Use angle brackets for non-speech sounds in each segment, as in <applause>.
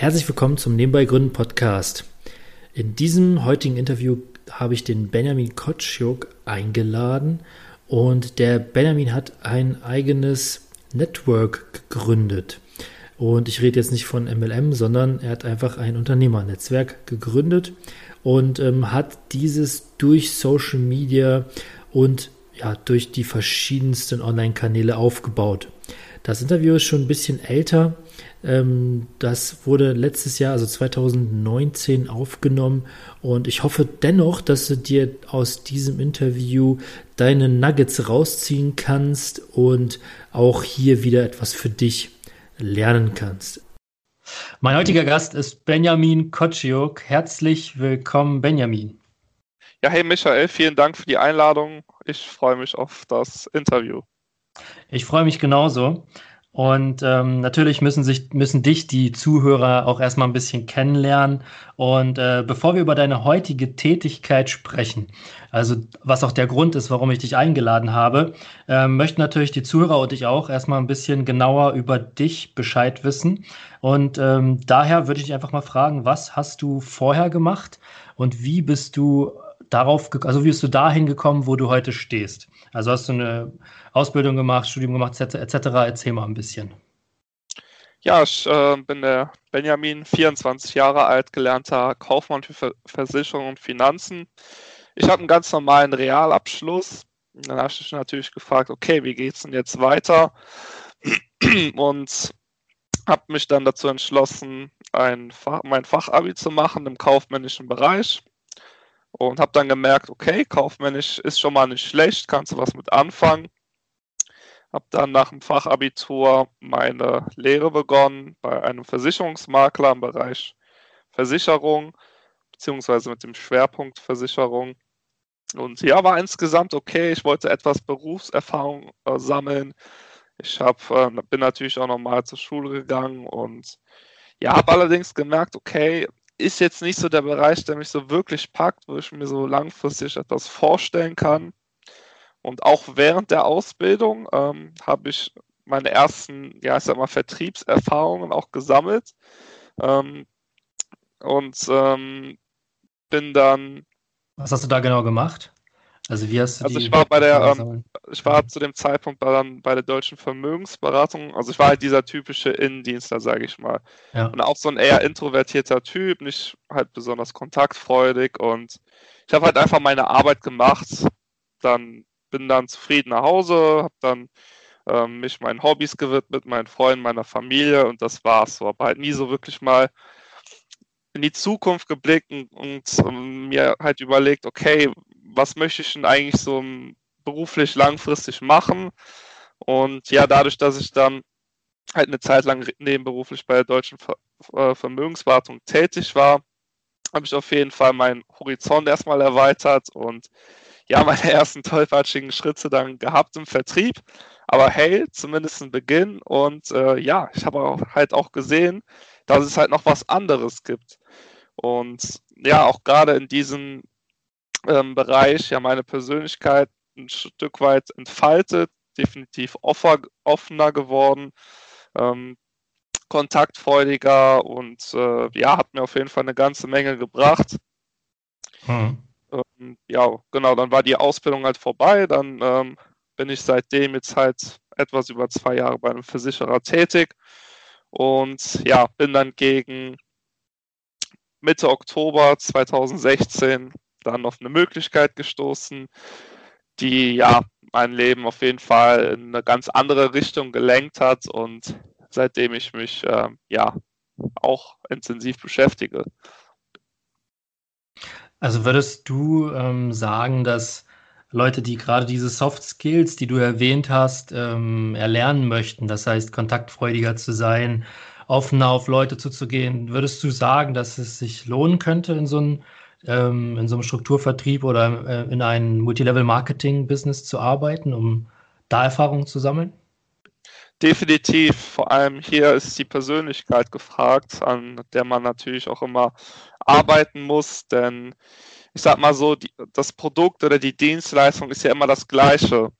Herzlich willkommen zum Nebenbei Gründen Podcast. In diesem heutigen Interview habe ich den Benjamin Kotschuk eingeladen und der Benjamin hat ein eigenes Network gegründet. Und ich rede jetzt nicht von MLM, sondern er hat einfach ein Unternehmernetzwerk gegründet und ähm, hat dieses durch Social Media und ja, durch die verschiedensten Online-Kanäle aufgebaut. Das Interview ist schon ein bisschen älter. Ähm, das wurde letztes Jahr, also 2019, aufgenommen. Und ich hoffe dennoch, dass du dir aus diesem Interview deine Nuggets rausziehen kannst und auch hier wieder etwas für dich lernen kannst. Mein heutiger Gast ist Benjamin Kotschiuk. Herzlich willkommen, Benjamin. Ja, hey Michael, vielen Dank für die Einladung. Ich freue mich auf das Interview. Ich freue mich genauso. Und ähm, natürlich müssen sich müssen dich die Zuhörer auch erstmal ein bisschen kennenlernen. Und äh, bevor wir über deine heutige Tätigkeit sprechen, also was auch der Grund ist, warum ich dich eingeladen habe, äh, möchten natürlich die Zuhörer und ich auch erstmal ein bisschen genauer über dich Bescheid wissen. Und ähm, daher würde ich dich einfach mal fragen, was hast du vorher gemacht und wie bist du darauf, also wie bist du dahin gekommen, wo du heute stehst? Also hast du eine Ausbildung gemacht, Studium gemacht, etc. Erzähl mal ein bisschen. Ja, ich äh, bin der Benjamin, 24 Jahre alt, gelernter Kaufmann für Versicherung und Finanzen. Ich habe einen ganz normalen Realabschluss. Dann habe ich mich natürlich gefragt, okay, wie geht es denn jetzt weiter? <clears throat> Und habe mich dann dazu entschlossen, ein Fach, mein Fachabi zu machen im kaufmännischen Bereich und habe dann gemerkt, okay, kaufmännisch ist schon mal nicht schlecht, kannst du was mit anfangen. Habe dann nach dem Fachabitur meine Lehre begonnen bei einem Versicherungsmakler im Bereich Versicherung, beziehungsweise mit dem Schwerpunkt Versicherung. Und ja, war insgesamt okay. Ich wollte etwas Berufserfahrung äh, sammeln. Ich hab, äh, bin natürlich auch nochmal zur Schule gegangen und ja, habe allerdings gemerkt, okay, ist jetzt nicht so der Bereich, der mich so wirklich packt, wo ich mir so langfristig etwas vorstellen kann. Und auch während der Ausbildung ähm, habe ich meine ersten, ja, ich sag mal, Vertriebserfahrungen auch gesammelt. Ähm, und ähm, bin dann. Was hast du da genau gemacht? Also wie hast du Also ich war bei der, ähm, ich war zu dem Zeitpunkt bei, bei der deutschen Vermögensberatung, also ich war halt dieser typische Innendienstler, sage ich mal. Ja. Und auch so ein eher introvertierter Typ, nicht halt besonders kontaktfreudig und ich habe halt einfach meine Arbeit gemacht, dann bin dann zufrieden nach Hause, habe dann ähm, mich meinen Hobbys gewidmet, meinen Freunden, meiner Familie und das war's so. Aber halt nie so wirklich mal in die Zukunft geblickt und, und um, mir halt überlegt, okay, was möchte ich denn eigentlich so beruflich langfristig machen? Und ja, dadurch, dass ich dann halt eine Zeit lang nebenberuflich bei der Deutschen äh, Vermögenswartung tätig war, habe ich auf jeden Fall meinen Horizont erstmal erweitert und ja, meine <laughs> ersten tollpatschigen Schritte dann gehabt im Vertrieb. Aber hey, zumindest ein Beginn. Und äh, ja, ich habe halt auch gesehen, dass es halt noch was anderes gibt. Und ja, auch gerade in diesem ähm, Bereich ja meine Persönlichkeit ein Stück weit entfaltet, definitiv offer, offener geworden, ähm, kontaktfreudiger und äh, ja, hat mir auf jeden Fall eine ganze Menge gebracht. Hm. Ähm, ja, genau, dann war die Ausbildung halt vorbei, dann ähm, bin ich seitdem jetzt halt etwas über zwei Jahre bei einem Versicherer tätig und ja, bin dann gegen Mitte Oktober 2016 dann auf eine Möglichkeit gestoßen, die ja mein Leben auf jeden Fall in eine ganz andere Richtung gelenkt hat und seitdem ich mich äh, ja auch intensiv beschäftige. Also würdest du ähm, sagen, dass Leute, die gerade diese Soft Skills, die du erwähnt hast, ähm, erlernen möchten, das heißt kontaktfreudiger zu sein, offener auf Leute zuzugehen, würdest du sagen, dass es sich lohnen könnte, in so ein ähm, in so einem Strukturvertrieb oder äh, in einem Multilevel-Marketing-Business zu arbeiten, um da Erfahrungen zu sammeln? Definitiv. Vor allem hier ist die Persönlichkeit gefragt, an der man natürlich auch immer arbeiten muss, denn ich sag mal so, die, das Produkt oder die Dienstleistung ist ja immer das gleiche.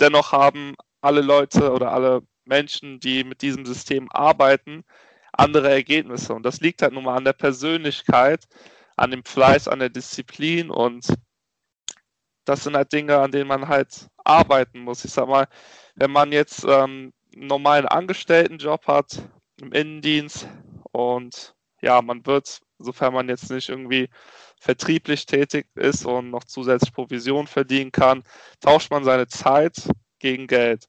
Dennoch haben alle Leute oder alle Menschen, die mit diesem System arbeiten, andere Ergebnisse. Und das liegt halt nun mal an der Persönlichkeit, an dem Fleiß, an der Disziplin und das sind halt Dinge, an denen man halt arbeiten muss. Ich sag mal, wenn man jetzt ähm, einen normalen Angestelltenjob hat im Innendienst und ja, man wird, sofern man jetzt nicht irgendwie vertrieblich tätig ist und noch zusätzlich Provision verdienen kann, tauscht man seine Zeit gegen Geld.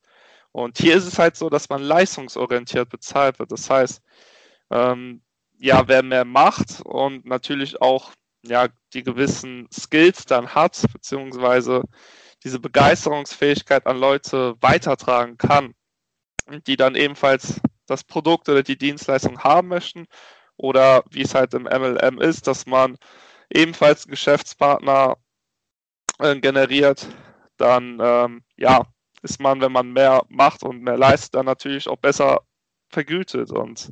Und hier ist es halt so, dass man leistungsorientiert bezahlt wird. Das heißt, ähm, ja, wer mehr macht und natürlich auch ja, die gewissen Skills dann hat, beziehungsweise diese Begeisterungsfähigkeit an Leute weitertragen kann, die dann ebenfalls das Produkt oder die Dienstleistung haben möchten oder wie es halt im MLM ist, dass man ebenfalls Geschäftspartner äh, generiert, dann ähm, ja, ist man, wenn man mehr macht und mehr leistet, dann natürlich auch besser vergütet und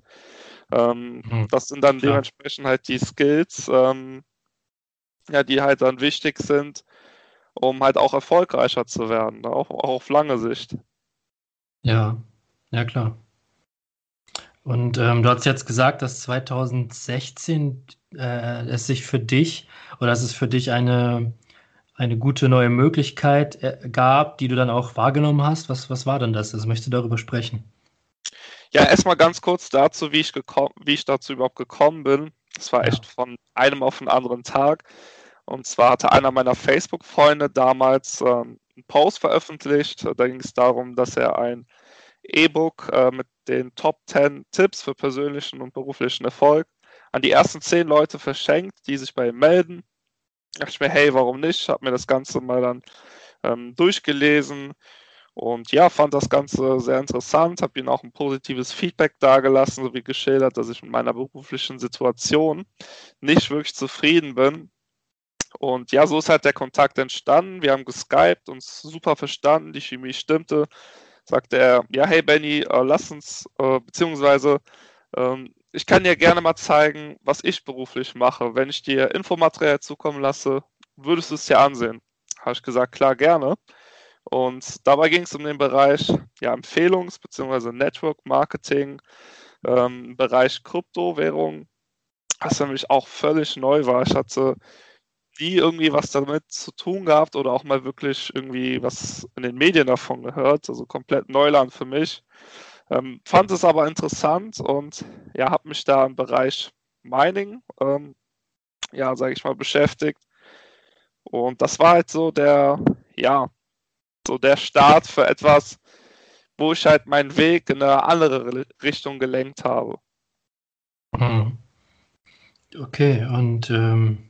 ähm, mhm, das sind dann klar. dementsprechend halt die Skills, ähm, ja, die halt dann wichtig sind, um halt auch erfolgreicher zu werden, auch, auch auf lange Sicht. Ja, ja klar. Und ähm, du hast jetzt gesagt, dass 2016 äh, es sich für dich oder dass es für dich eine, eine gute neue Möglichkeit äh, gab, die du dann auch wahrgenommen hast. Was, was war denn das? Also möchte darüber sprechen. Ja, erstmal ganz kurz dazu, wie ich, wie ich dazu überhaupt gekommen bin. Das war echt von einem auf den anderen Tag. Und zwar hatte einer meiner Facebook-Freunde damals ähm, einen Post veröffentlicht. Da ging es darum, dass er ein E-Book äh, mit den Top 10 Tipps für persönlichen und beruflichen Erfolg an die ersten 10 Leute verschenkt, die sich bei ihm melden. Da dachte ich mir, hey, warum nicht? Ich habe mir das Ganze mal dann ähm, durchgelesen und ja, fand das Ganze sehr interessant, habe ihm auch ein positives Feedback dargelassen, sowie geschildert, dass ich mit meiner beruflichen Situation nicht wirklich zufrieden bin. Und ja, so ist halt der Kontakt entstanden. Wir haben geskypt, uns super verstanden, die Chemie stimmte. Sagte er, ja, hey Benny, äh, lass uns, äh, beziehungsweise ähm, ich kann dir gerne mal zeigen, was ich beruflich mache. Wenn ich dir Infomaterial zukommen lasse, würdest du es dir ansehen. Habe ich gesagt, klar, gerne. Und dabei ging es um den Bereich ja, Empfehlungs- bzw. Network Marketing, ähm, Bereich Kryptowährung, was mich auch völlig neu war. Ich hatte nie irgendwie was damit zu tun gehabt oder auch mal wirklich irgendwie was in den Medien davon gehört. Also komplett Neuland für mich. Ähm, fand es aber interessant und ja, habe mich da im Bereich Mining, ähm, ja, sage ich mal, beschäftigt. Und das war halt so der, ja, so der Start für etwas, wo ich halt meinen Weg in eine andere Richtung gelenkt habe. Hm. Okay, und ähm,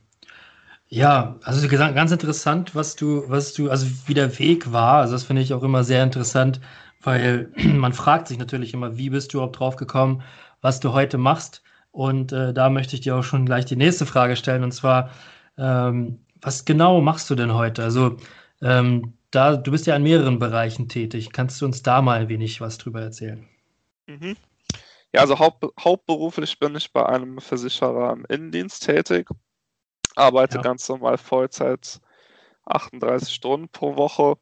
ja, also ganz interessant, was du, was du, also wie der Weg war. Also das finde ich auch immer sehr interessant, weil <clears throat> man fragt sich natürlich immer, wie bist du überhaupt drauf gekommen, was du heute machst. Und äh, da möchte ich dir auch schon gleich die nächste Frage stellen, und zwar, ähm, was genau machst du denn heute? Also ähm, da, du bist ja in mehreren Bereichen tätig. Kannst du uns da mal ein wenig was drüber erzählen? Mhm. Ja, also haupt, hauptberuflich bin ich bei einem Versicherer im Innendienst tätig, arbeite ja. ganz normal Vollzeit, 38 Stunden pro Woche.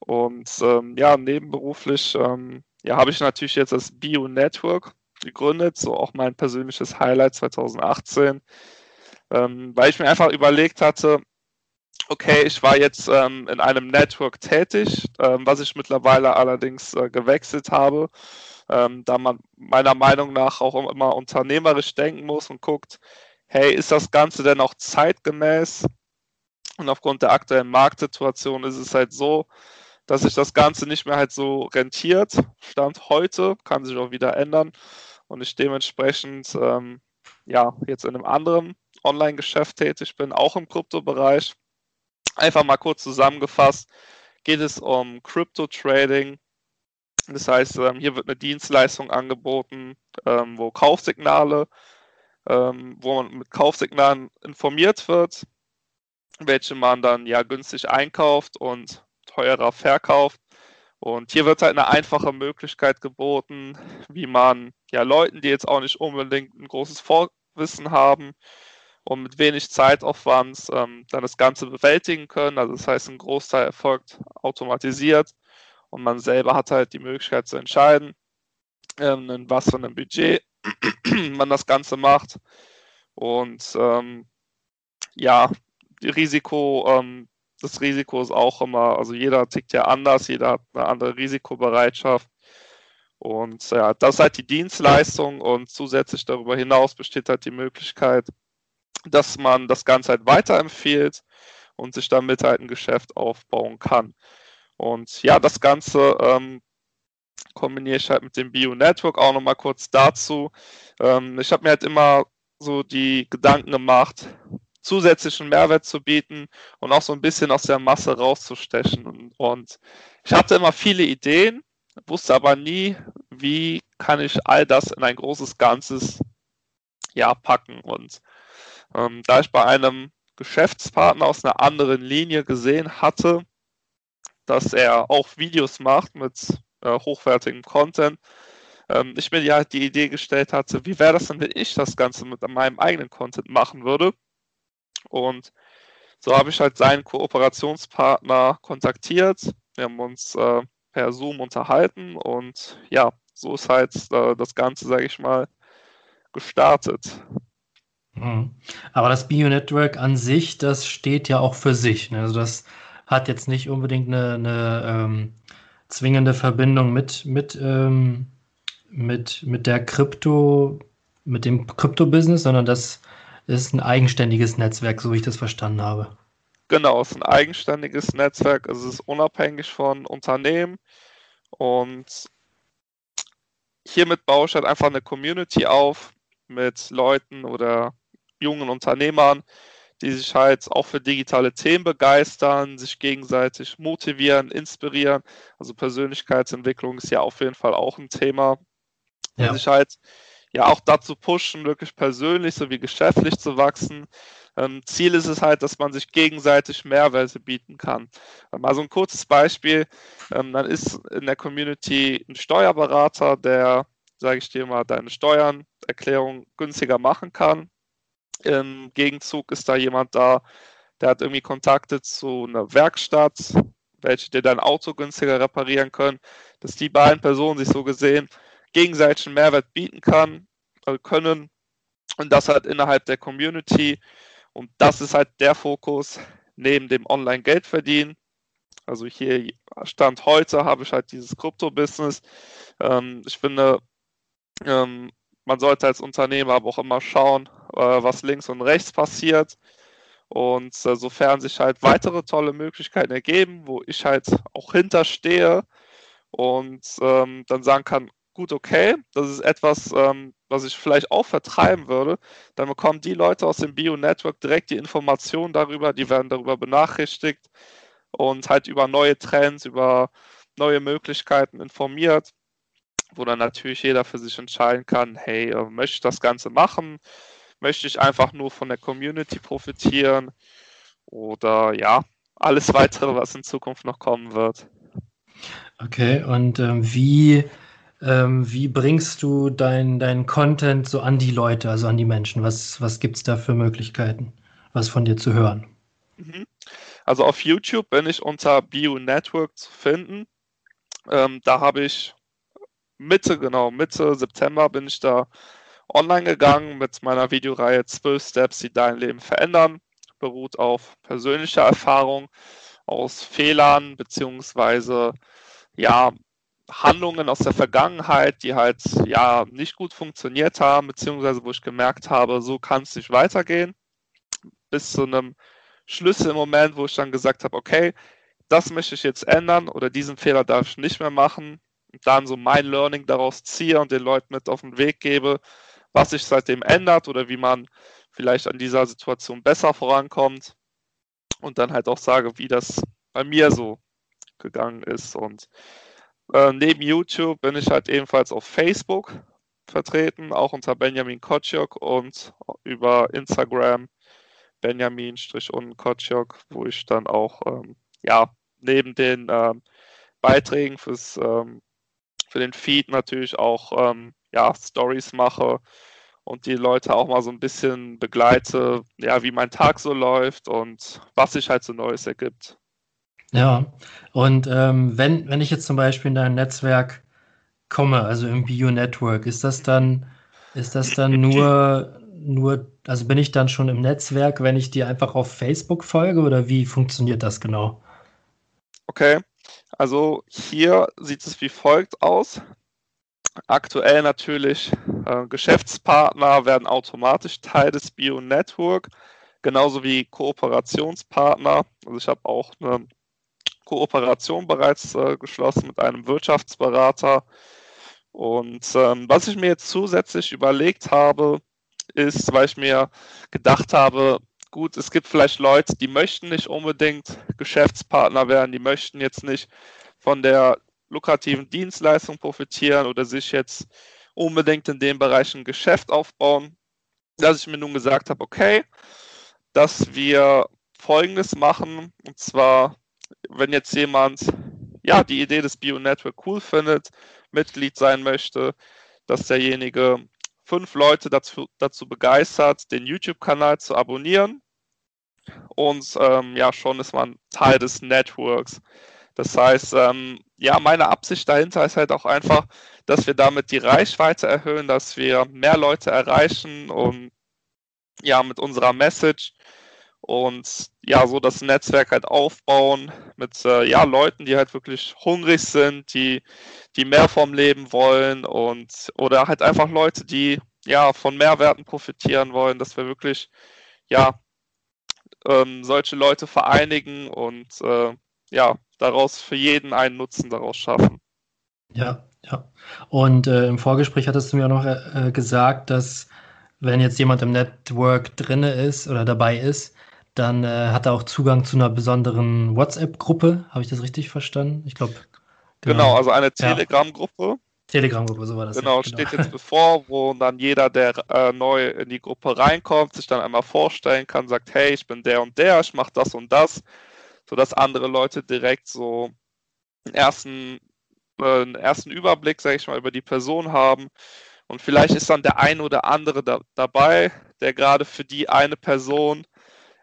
Und ähm, ja, nebenberuflich ähm, ja, habe ich natürlich jetzt das Bio Network gegründet, so auch mein persönliches Highlight 2018, ähm, weil ich mir einfach überlegt hatte, okay, ich war jetzt ähm, in einem Network tätig, ähm, was ich mittlerweile allerdings äh, gewechselt habe, ähm, da man meiner Meinung nach auch immer unternehmerisch denken muss und guckt, hey, ist das Ganze denn auch zeitgemäß? Und aufgrund der aktuellen Marktsituation ist es halt so, dass sich das Ganze nicht mehr halt so rentiert. Stand heute, kann sich auch wieder ändern. Und ich dementsprechend ähm, ja jetzt in einem anderen Online-Geschäft tätig bin, auch im Kryptobereich. Einfach mal kurz zusammengefasst, geht es um Crypto-Trading. Das heißt, ähm, hier wird eine Dienstleistung angeboten, ähm, wo Kaufsignale, ähm, wo man mit Kaufsignalen informiert wird, welche man dann ja günstig einkauft und teurer verkauft. Und hier wird halt eine einfache Möglichkeit geboten, wie man ja Leuten, die jetzt auch nicht unbedingt ein großes Vorwissen haben, und mit wenig Zeitaufwand ähm, dann das Ganze bewältigen können. Also das heißt, ein Großteil erfolgt automatisiert und man selber hat halt die Möglichkeit zu entscheiden, ähm, was für einem Budget <clears throat> man das Ganze macht. Und ähm, ja, Risiko, ähm, das Risiko ist auch immer, also jeder tickt ja anders, jeder hat eine andere Risikobereitschaft. Und ja, das ist halt die Dienstleistung und zusätzlich darüber hinaus besteht halt die Möglichkeit, dass man das Ganze halt weiterempfiehlt und sich damit halt ein Geschäft aufbauen kann. Und ja, das Ganze ähm, kombiniere ich halt mit dem Bio Network auch nochmal kurz dazu. Ähm, ich habe mir halt immer so die Gedanken gemacht, zusätzlichen Mehrwert zu bieten und auch so ein bisschen aus der Masse rauszustechen. Und, und ich hatte immer viele Ideen, wusste aber nie, wie kann ich all das in ein großes Ganzes ja, packen. Und ähm, da ich bei einem Geschäftspartner aus einer anderen Linie gesehen hatte, dass er auch Videos macht mit äh, hochwertigem Content, ähm, ich mir ja die Idee gestellt hatte, wie wäre das denn, wenn ich das Ganze mit meinem eigenen Content machen würde? Und so habe ich halt seinen Kooperationspartner kontaktiert. Wir haben uns äh, per Zoom unterhalten und ja, so ist halt äh, das Ganze, sage ich mal, gestartet. Mhm. Aber das Bio-Network an sich, das steht ja auch für sich. Ne? Also das hat jetzt nicht unbedingt eine, eine ähm, zwingende Verbindung mit, mit, ähm, mit, mit der Krypto, mit dem Krypto-Business, sondern das ist ein eigenständiges Netzwerk, so wie ich das verstanden habe. Genau, es ist ein eigenständiges Netzwerk, es ist unabhängig von Unternehmen und hiermit baue ich halt einfach eine Community auf mit Leuten oder jungen Unternehmern, die sich halt auch für digitale Themen begeistern, sich gegenseitig motivieren, inspirieren. Also Persönlichkeitsentwicklung ist ja auf jeden Fall auch ein Thema, ja. sich halt ja auch dazu pushen, wirklich persönlich sowie geschäftlich zu wachsen. Ähm, Ziel ist es halt, dass man sich gegenseitig Mehrwerte bieten kann. Ähm, also ein kurzes Beispiel, ähm, dann ist in der Community ein Steuerberater, der, sage ich dir mal, deine Steuererklärung günstiger machen kann. Im Gegenzug ist da jemand da, der hat irgendwie Kontakte zu einer Werkstatt, welche dir dein Auto günstiger reparieren können, dass die beiden Personen sich so gesehen gegenseitigen Mehrwert bieten kann, äh, können und das halt innerhalb der Community. Und das ist halt der Fokus neben dem Online-Geld verdienen. Also hier Stand heute habe ich halt dieses Krypto-Business. Ähm, ich finde, ähm, man sollte als Unternehmer aber auch immer schauen, was links und rechts passiert. Und äh, sofern sich halt weitere tolle Möglichkeiten ergeben, wo ich halt auch hinterstehe und ähm, dann sagen kann, gut, okay, das ist etwas, ähm, was ich vielleicht auch vertreiben würde, dann bekommen die Leute aus dem Bio-Network direkt die Informationen darüber, die werden darüber benachrichtigt und halt über neue Trends, über neue Möglichkeiten informiert, wo dann natürlich jeder für sich entscheiden kann, hey, äh, möchte ich das Ganze machen? Möchte ich einfach nur von der Community profitieren? Oder ja, alles weitere, was in Zukunft noch kommen wird. Okay, und ähm, wie ähm, wie bringst du deinen dein Content so an die Leute, also an die Menschen? Was, was gibt es da für Möglichkeiten, was von dir zu hören? Mhm. Also auf YouTube bin ich unter Bio Network zu finden. Ähm, da habe ich Mitte, genau, Mitte September bin ich da online gegangen mit meiner Videoreihe 12 Steps, die dein Leben verändern. Beruht auf persönlicher Erfahrung, aus Fehlern, beziehungsweise ja, Handlungen aus der Vergangenheit, die halt ja nicht gut funktioniert haben, beziehungsweise wo ich gemerkt habe, so kann es nicht weitergehen, bis zu einem Schlüsselmoment, wo ich dann gesagt habe, okay, das möchte ich jetzt ändern oder diesen Fehler darf ich nicht mehr machen und dann so mein Learning daraus ziehe und den Leuten mit auf den Weg gebe, was sich seitdem ändert oder wie man vielleicht an dieser Situation besser vorankommt. Und dann halt auch sage, wie das bei mir so gegangen ist. Und äh, neben YouTube bin ich halt ebenfalls auf Facebook vertreten, auch unter Benjamin Kotschok und über Instagram Benjamin-Kotschok, wo ich dann auch ähm, ja neben den ähm, Beiträgen fürs ähm, für den Feed natürlich auch ähm, ja Stories mache und die Leute auch mal so ein bisschen begleite, ja wie mein Tag so läuft und was sich halt so Neues ergibt. Ja, und ähm, wenn, wenn ich jetzt zum Beispiel in dein Netzwerk komme, also im Bio-Network, ist das dann, ist das dann <laughs> nur, nur, also bin ich dann schon im Netzwerk, wenn ich dir einfach auf Facebook folge oder wie funktioniert das genau? Okay, also hier sieht es wie folgt aus. Aktuell natürlich äh, Geschäftspartner werden automatisch Teil des Bio-Network, genauso wie Kooperationspartner. Also ich habe auch eine Kooperation bereits äh, geschlossen mit einem Wirtschaftsberater. Und ähm, was ich mir jetzt zusätzlich überlegt habe, ist, weil ich mir gedacht habe, gut, es gibt vielleicht Leute, die möchten nicht unbedingt Geschäftspartner werden, die möchten jetzt nicht von der lukrativen Dienstleistung profitieren oder sich jetzt unbedingt in dem Bereich ein Geschäft aufbauen, dass ich mir nun gesagt habe, okay, dass wir Folgendes machen, und zwar, wenn jetzt jemand ja die Idee des Bio Network cool findet, Mitglied sein möchte, dass derjenige fünf Leute dazu, dazu begeistert, den YouTube-Kanal zu abonnieren. Und ähm, ja, schon ist man Teil des Networks. Das heißt, ähm, ja, meine Absicht dahinter ist halt auch einfach, dass wir damit die Reichweite erhöhen, dass wir mehr Leute erreichen und ja, mit unserer Message und ja, so das Netzwerk halt aufbauen mit äh, ja, Leuten, die halt wirklich hungrig sind, die, die mehr vom Leben wollen und oder halt einfach Leute, die ja von Mehrwerten profitieren wollen, dass wir wirklich ja ähm, solche Leute vereinigen und äh, ja, daraus für jeden einen Nutzen daraus schaffen. Ja, ja. Und äh, im Vorgespräch hattest du mir auch noch äh, gesagt, dass wenn jetzt jemand im Network drinne ist oder dabei ist, dann äh, hat er auch Zugang zu einer besonderen WhatsApp-Gruppe. Habe ich das richtig verstanden? Ich glaube. Genau. genau. also eine Telegram-Gruppe. Telegram-Gruppe, so war das. Genau, ja, genau. steht jetzt <laughs> bevor, wo dann jeder, der äh, neu in die Gruppe reinkommt, sich dann einmal vorstellen kann, sagt, hey, ich bin der und der, ich mache das und das, sodass andere Leute direkt so einen ersten, äh, einen ersten Überblick, sage ich mal, über die Person haben. Und vielleicht ist dann der ein oder andere da, dabei, der gerade für die eine Person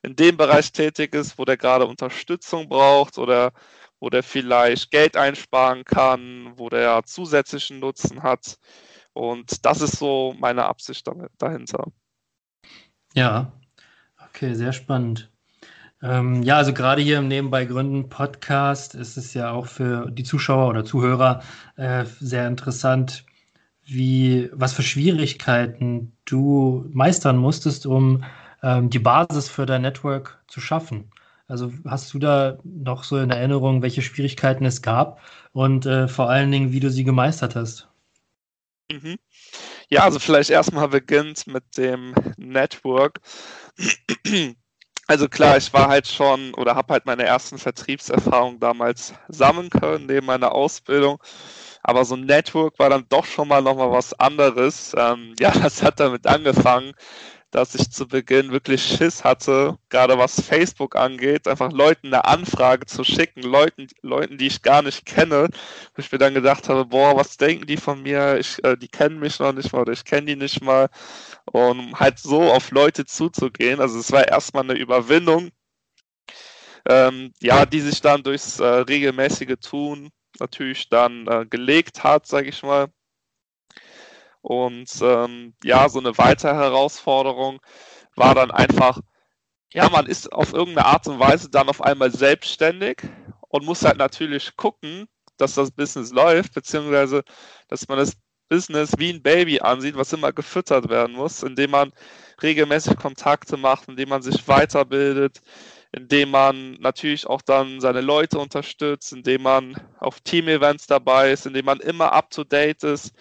in dem Bereich tätig ist, wo der gerade Unterstützung braucht oder wo der vielleicht Geld einsparen kann, wo der zusätzlichen Nutzen hat. Und das ist so meine Absicht dahinter. Ja, okay, sehr spannend. Ähm, ja, also gerade hier im Nebenbei Gründen Podcast ist es ja auch für die Zuschauer oder Zuhörer äh, sehr interessant, wie, was für Schwierigkeiten du meistern musstest, um ähm, die Basis für dein Network zu schaffen. Also hast du da noch so in Erinnerung, welche Schwierigkeiten es gab und äh, vor allen Dingen, wie du sie gemeistert hast? Mhm. Ja, also vielleicht erstmal beginnt mit dem Network. Also klar, ich war halt schon oder habe halt meine ersten Vertriebserfahrungen damals sammeln können neben meiner Ausbildung. Aber so ein Network war dann doch schon mal nochmal was anderes. Ähm, ja, <laughs> das hat damit angefangen, dass ich zu Beginn wirklich Schiss hatte, gerade was Facebook angeht, einfach Leuten eine Anfrage zu schicken, Leuten, Leuten, die ich gar nicht kenne, wo ich mir dann gedacht habe, boah, was denken die von mir? Ich, äh, die kennen mich noch nicht mal oder ich kenne die nicht mal. Und halt so auf Leute zuzugehen, also es war erstmal eine Überwindung, ähm, ja, die sich dann durchs äh, regelmäßige Tun natürlich dann äh, gelegt hat, sage ich mal. Und ähm, ja, so eine weitere Herausforderung war dann einfach, ja, man ist auf irgendeine Art und Weise dann auf einmal selbstständig und muss halt natürlich gucken, dass das Business läuft, beziehungsweise dass man das Business wie ein Baby ansieht, was immer gefüttert werden muss, indem man regelmäßig Kontakte macht, indem man sich weiterbildet, indem man natürlich auch dann seine Leute unterstützt, indem man auf Team-Events dabei ist, indem man immer up-to-date ist,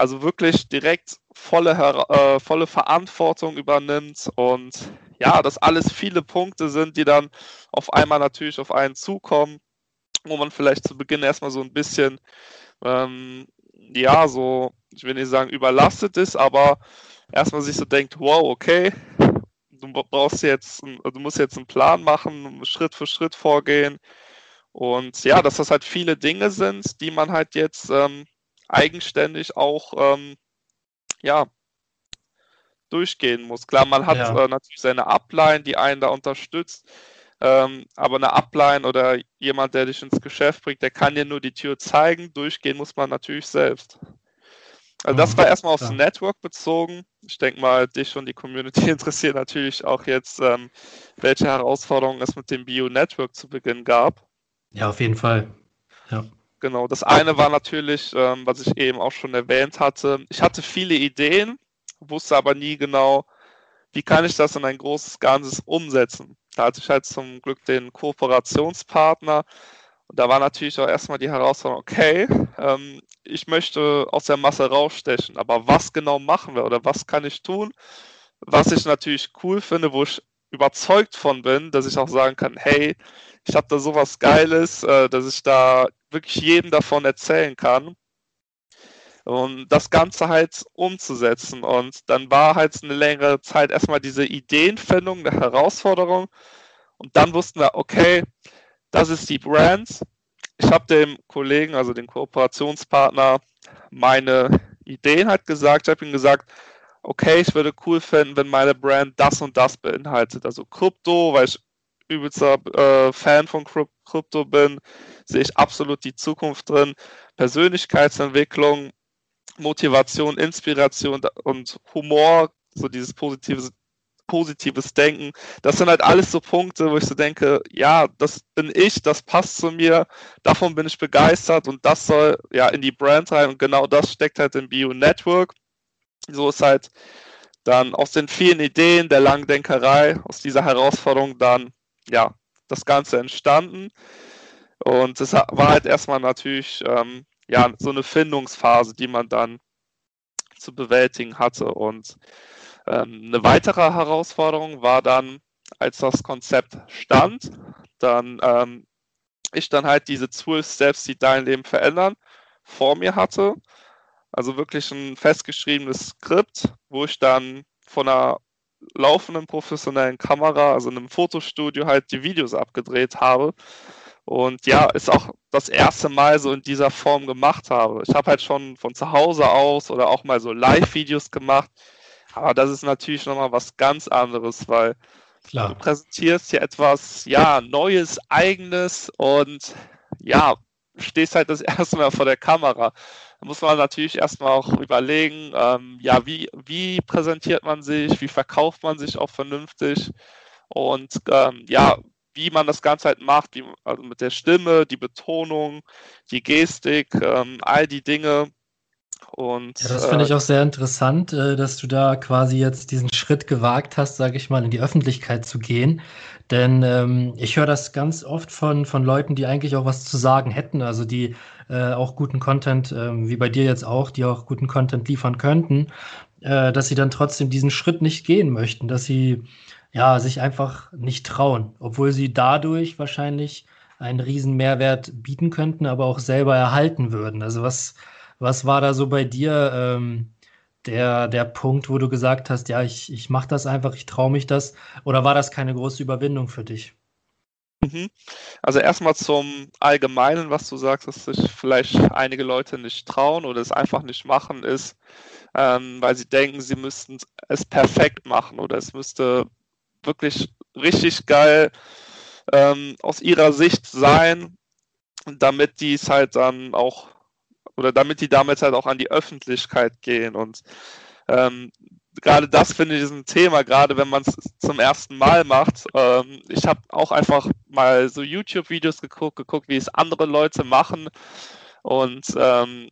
also wirklich direkt volle, äh, volle Verantwortung übernimmt und ja, dass alles viele Punkte sind, die dann auf einmal natürlich auf einen zukommen, wo man vielleicht zu Beginn erstmal so ein bisschen, ähm, ja, so, ich will nicht sagen überlastet ist, aber erstmal sich so denkt, wow, okay, du brauchst jetzt, du musst jetzt einen Plan machen, Schritt für Schritt vorgehen. Und ja, dass das halt viele Dinge sind, die man halt jetzt ähm, eigenständig auch ähm, ja, durchgehen muss. Klar, man hat ja. äh, natürlich seine Upline, die einen da unterstützt, ähm, aber eine Upline oder jemand, der dich ins Geschäft bringt, der kann dir nur die Tür zeigen. Durchgehen muss man natürlich selbst. Also das mhm. war erstmal aufs. Network bezogen. Ich denke mal, dich und die Community <laughs> interessiert natürlich auch jetzt, ähm, welche Herausforderungen es mit dem Bio-Network zu Beginn gab. Ja, auf jeden Fall. Ja. Genau, das eine war natürlich, ähm, was ich eben auch schon erwähnt hatte. Ich hatte viele Ideen, wusste aber nie genau, wie kann ich das in ein großes Ganzes umsetzen. Da hatte ich halt zum Glück den Kooperationspartner. Und da war natürlich auch erstmal die Herausforderung, okay, ähm, ich möchte aus der Masse rausstechen, aber was genau machen wir oder was kann ich tun? Was ich natürlich cool finde, wo ich überzeugt von bin, dass ich auch sagen kann, hey, ich habe da sowas Geiles, äh, dass ich da wirklich jedem davon erzählen kann. Und das Ganze halt umzusetzen. Und dann war halt eine längere Zeit erstmal diese Ideenfindung, eine Herausforderung. Und dann wussten wir, okay, das ist die Brand. Ich habe dem Kollegen, also dem Kooperationspartner, meine Ideen halt gesagt. Ich habe ihm gesagt, okay, ich würde cool finden, wenn meine Brand das und das beinhaltet. Also Krypto, weil ich übelster äh, Fan von Krypto bin, sehe ich absolut die Zukunft drin. Persönlichkeitsentwicklung, Motivation, Inspiration und Humor, so dieses positives, positives Denken. Das sind halt alles so Punkte, wo ich so denke, ja, das bin ich, das passt zu mir, davon bin ich begeistert und das soll ja in die Brand rein und genau das steckt halt im Bio Network. So ist halt dann aus den vielen Ideen der Langdenkerei, aus dieser Herausforderung dann ja das Ganze entstanden. Und es war halt erstmal natürlich ähm, ja so eine Findungsphase, die man dann zu bewältigen hatte. Und ähm, eine weitere Herausforderung war dann, als das Konzept stand, dann ähm, ich dann halt diese zwölf Steps, die dein Leben verändern, vor mir hatte. Also wirklich ein festgeschriebenes Skript, wo ich dann von einer laufenden professionellen Kamera, also in einem Fotostudio, halt die Videos abgedreht habe. Und ja, ist auch das erste Mal so in dieser Form gemacht habe. Ich habe halt schon von zu Hause aus oder auch mal so Live-Videos gemacht. Aber das ist natürlich nochmal was ganz anderes, weil Klar. du präsentierst hier etwas, ja, Neues, Eigenes und ja, stehst halt das <laughs> erste Mal vor der Kamera. Da muss man natürlich erstmal auch überlegen, ähm, ja, wie, wie präsentiert man sich, wie verkauft man sich auch vernünftig und ähm, ja, wie man das Ganze halt macht, wie, also mit der Stimme, die Betonung, die Gestik, ähm, all die Dinge. Und, ja, das finde ich äh, auch sehr interessant, äh, dass du da quasi jetzt diesen Schritt gewagt hast, sage ich mal, in die Öffentlichkeit zu gehen. Denn ähm, ich höre das ganz oft von, von Leuten, die eigentlich auch was zu sagen hätten, also die äh, auch guten Content, äh, wie bei dir jetzt auch, die auch guten Content liefern könnten, äh, dass sie dann trotzdem diesen Schritt nicht gehen möchten, dass sie ja sich einfach nicht trauen, obwohl sie dadurch wahrscheinlich einen riesen Mehrwert bieten könnten, aber auch selber erhalten würden. Also was, was war da so bei dir ähm, der, der Punkt, wo du gesagt hast, ja, ich, ich mache das einfach, ich traue mich das? Oder war das keine große Überwindung für dich? Mhm. Also erstmal zum Allgemeinen, was du sagst, dass sich vielleicht einige Leute nicht trauen oder es einfach nicht machen, ist, ähm, weil sie denken, sie müssten es perfekt machen oder es müsste wirklich richtig geil ähm, aus ihrer Sicht sein, damit die es halt dann auch oder damit die damit halt auch an die Öffentlichkeit gehen. Und ähm, gerade das finde ich ist ein Thema, gerade wenn man es zum ersten Mal macht. Ähm, ich habe auch einfach mal so YouTube-Videos geguckt, geguckt, wie es andere Leute machen. Und ähm,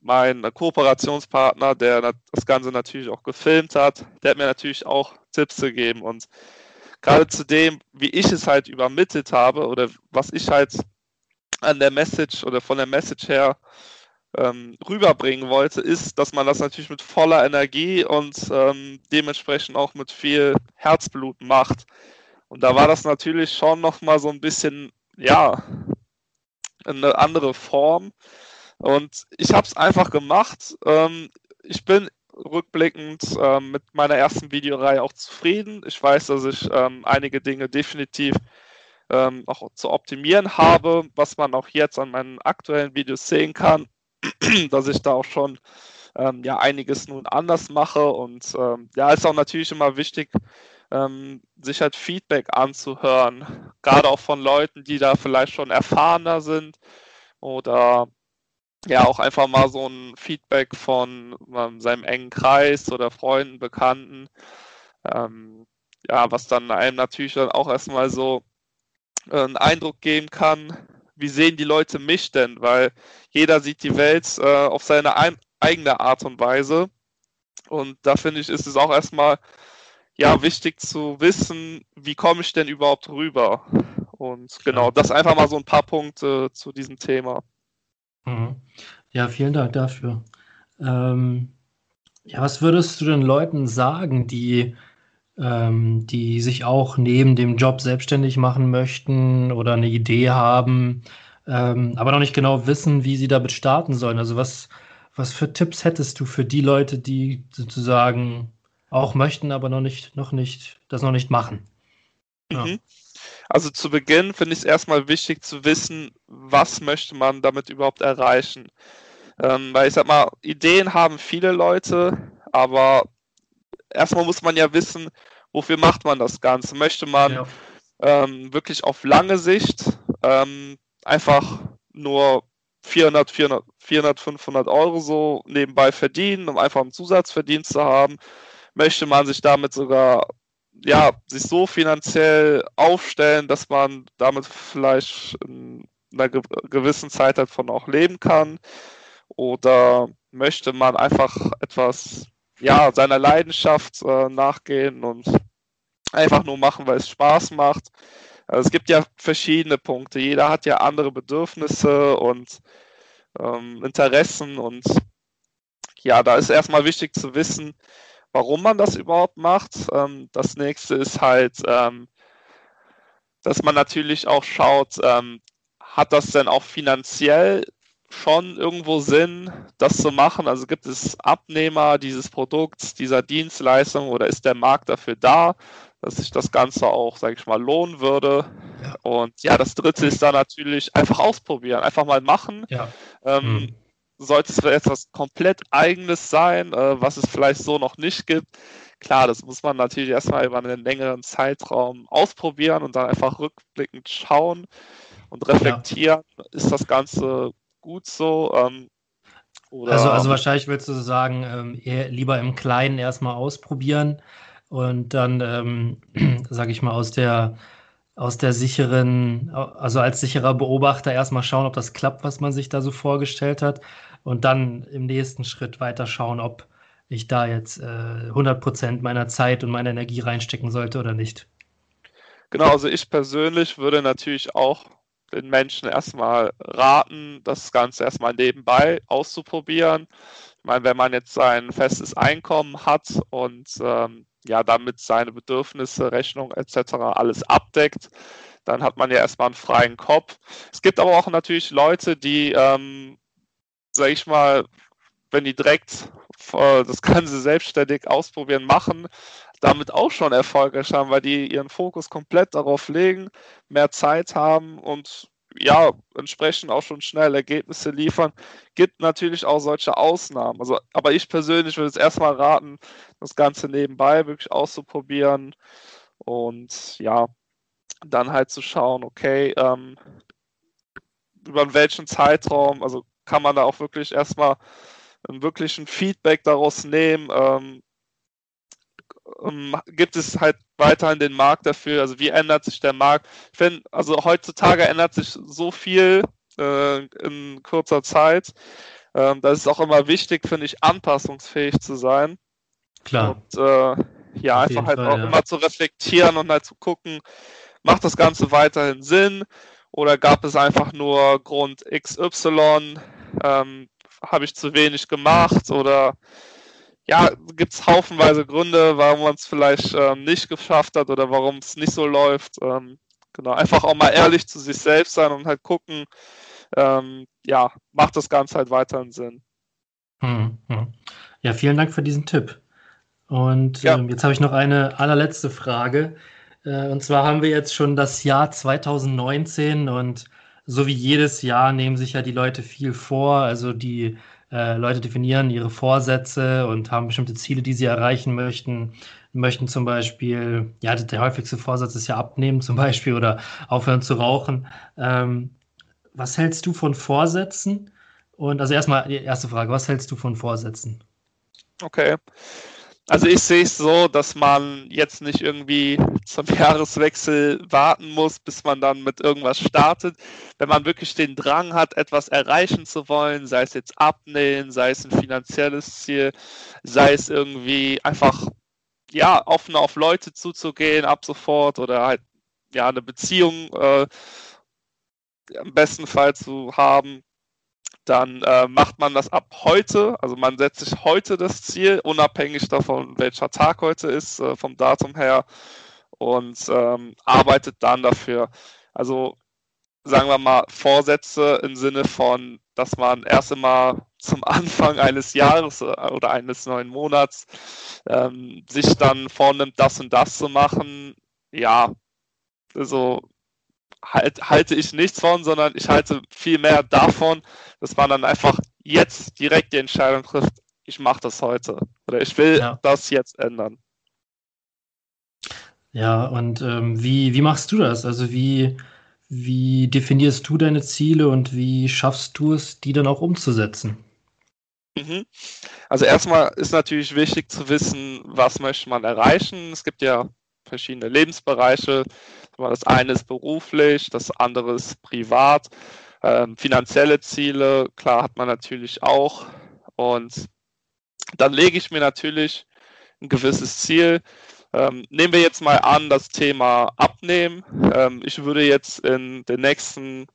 mein Kooperationspartner, der das Ganze natürlich auch gefilmt hat, der hat mir natürlich auch Tipps gegeben. Und gerade zu dem, wie ich es halt übermittelt habe oder was ich halt an der Message oder von der Message her ähm, rüberbringen wollte, ist, dass man das natürlich mit voller Energie und ähm, dementsprechend auch mit viel Herzblut macht. Und da war das natürlich schon nochmal so ein bisschen, ja, eine andere Form. Und ich habe es einfach gemacht. Ähm, ich bin rückblickend ähm, mit meiner ersten Videoreihe auch zufrieden. Ich weiß, dass ich ähm, einige Dinge definitiv ähm, auch zu optimieren habe, was man auch jetzt an meinen aktuellen Videos sehen kann. <clears throat> dass ich da auch schon ähm, ja einiges nun anders mache. Und ähm, ja, ist auch natürlich immer wichtig, ähm, sich halt Feedback anzuhören, gerade auch von Leuten, die da vielleicht schon erfahrener sind oder ja auch einfach mal so ein Feedback von ähm, seinem engen Kreis oder Freunden, Bekannten. Ähm, ja, was dann einem natürlich dann auch erstmal so äh, einen Eindruck geben kann, wie sehen die Leute mich denn? Weil jeder sieht die Welt äh, auf seine ein, eigene Art und Weise. Und da finde ich, ist es auch erstmal ja wichtig zu wissen, wie komme ich denn überhaupt rüber? Und genau, das einfach mal so ein paar Punkte zu diesem Thema. Mhm. Ja, vielen Dank dafür. Ähm, ja, was würdest du den Leuten sagen, die, ähm, die sich auch neben dem Job selbstständig machen möchten oder eine Idee haben, ähm, aber noch nicht genau wissen, wie sie damit starten sollen? Also was, was für Tipps hättest du für die Leute, die sozusagen auch möchten, aber noch nicht, noch nicht, das noch nicht machen? Ja. Mhm. Also zu Beginn finde ich es erstmal wichtig zu wissen, was möchte man damit überhaupt erreichen. Ähm, weil ich sag mal, Ideen haben viele Leute, aber erstmal muss man ja wissen, wofür macht man das Ganze? Möchte man ja. ähm, wirklich auf lange Sicht ähm, einfach nur 400, 400, 400, 500 Euro so nebenbei verdienen, um einfach einen Zusatzverdienst zu haben? Möchte man sich damit sogar ja, sich so finanziell aufstellen, dass man damit vielleicht in einer gewissen Zeit davon auch leben kann? Oder möchte man einfach etwas, ja, seiner Leidenschaft äh, nachgehen und einfach nur machen, weil es Spaß macht? Also es gibt ja verschiedene Punkte. Jeder hat ja andere Bedürfnisse und ähm, Interessen und ja, da ist erstmal wichtig zu wissen, warum man das überhaupt macht. Ähm, das nächste ist halt, ähm, dass man natürlich auch schaut, ähm, hat das denn auch finanziell schon irgendwo Sinn, das zu machen? Also gibt es Abnehmer dieses Produkts, dieser Dienstleistung oder ist der Markt dafür da, dass sich das Ganze auch, sage ich mal, lohnen würde? Ja. Und ja, das dritte ist dann natürlich einfach ausprobieren, einfach mal machen. Ja. Ähm, hm sollte es etwas komplett Eigenes sein, äh, was es vielleicht so noch nicht gibt. Klar, das muss man natürlich erstmal über einen längeren Zeitraum ausprobieren und dann einfach rückblickend schauen und reflektieren, ja. ist das Ganze gut so? Ähm, also, also wahrscheinlich würdest du sagen, ähm, eher lieber im Kleinen erstmal ausprobieren und dann, ähm, <clears throat> sage ich mal, aus der aus der sicheren, also als sicherer Beobachter erstmal schauen, ob das klappt, was man sich da so vorgestellt hat. Und dann im nächsten Schritt weiter schauen, ob ich da jetzt äh, 100% meiner Zeit und meiner Energie reinstecken sollte oder nicht. Genau, also ich persönlich würde natürlich auch den Menschen erstmal raten, das Ganze erstmal nebenbei auszuprobieren. Ich meine, wenn man jetzt sein festes Einkommen hat und ähm, ja damit seine Bedürfnisse, Rechnung etc. alles abdeckt, dann hat man ja erstmal einen freien Kopf. Es gibt aber auch natürlich Leute, die, ähm, sag ich mal, wenn die direkt äh, das Ganze selbstständig ausprobieren, machen, damit auch schon erfolgreich haben, weil die ihren Fokus komplett darauf legen, mehr Zeit haben und ja, entsprechend auch schon schnell Ergebnisse liefern. Gibt natürlich auch solche Ausnahmen. Also, aber ich persönlich würde es erstmal raten, das Ganze nebenbei wirklich auszuprobieren und ja, dann halt zu schauen, okay, ähm, über welchen Zeitraum, also kann man da auch wirklich erstmal einen wirklichen Feedback daraus nehmen, ähm, ähm, gibt es halt weiterhin den Markt dafür? Also wie ändert sich der Markt? Ich finde, also heutzutage ändert sich so viel äh, in kurzer Zeit. Ähm, da ist es auch immer wichtig, finde ich, anpassungsfähig zu sein. Klar. Und äh, ja, Auf einfach halt Fall, auch ja. immer zu reflektieren und halt zu gucken, macht das Ganze weiterhin Sinn oder gab es einfach nur Grund XY? Ähm, Habe ich zu wenig gemacht oder ja, gibt es haufenweise Gründe, warum man es vielleicht ähm, nicht geschafft hat oder warum es nicht so läuft. Ähm, genau, einfach auch mal ehrlich zu sich selbst sein und halt gucken, ähm, ja, macht das Ganze halt weiterhin Sinn. Hm, hm. Ja, vielen Dank für diesen Tipp. Und ja. ähm, jetzt habe ich noch eine allerletzte Frage. Äh, und zwar haben wir jetzt schon das Jahr 2019 und so wie jedes Jahr nehmen sich ja die Leute viel vor. Also die äh, Leute definieren ihre Vorsätze und haben bestimmte Ziele, die sie erreichen möchten. Möchten zum Beispiel, ja, der häufigste Vorsatz ist ja abnehmen zum Beispiel oder aufhören zu rauchen. Ähm, was hältst du von Vorsätzen? Und also erstmal die erste Frage, was hältst du von Vorsätzen? Okay. Also ich sehe es so, dass man jetzt nicht irgendwie zum <laughs> Jahreswechsel warten muss, bis man dann mit irgendwas startet. Wenn man wirklich den Drang hat, etwas erreichen zu wollen, sei es jetzt abnehmen, sei es ein finanzielles Ziel, sei es irgendwie einfach ja offen auf Leute zuzugehen ab sofort oder halt ja eine Beziehung äh, im besten Fall zu haben, dann äh, macht man das ab heute. Also man setzt sich heute das Ziel, unabhängig davon, welcher Tag heute ist, äh, vom Datum her, und ähm, arbeitet dann dafür. Also sagen wir mal Vorsätze im Sinne von, dass man erst einmal zum <laughs> Anfang eines Jahres äh, oder eines neuen Monats ähm, sich dann vornimmt, das und das zu machen. Ja, also halt, halte ich nichts von, sondern ich halte viel mehr davon, dass man dann einfach jetzt direkt die Entscheidung trifft, ich mache das heute oder ich will ja. das jetzt ändern. Ja, und ähm, wie, wie machst du das? Also wie, wie definierst du deine Ziele und wie schaffst du es, die dann auch umzusetzen? Mhm. Also erstmal ist natürlich wichtig zu wissen, was möchte man erreichen. Es gibt ja verschiedene Lebensbereiche. Das eine ist beruflich, das andere ist privat. Ähm, finanzielle Ziele, klar, hat man natürlich auch. Und dann lege ich mir natürlich ein gewisses Ziel. Ähm, nehmen wir jetzt mal an, das Thema Abnehmen. Ähm, ich würde jetzt in den nächsten,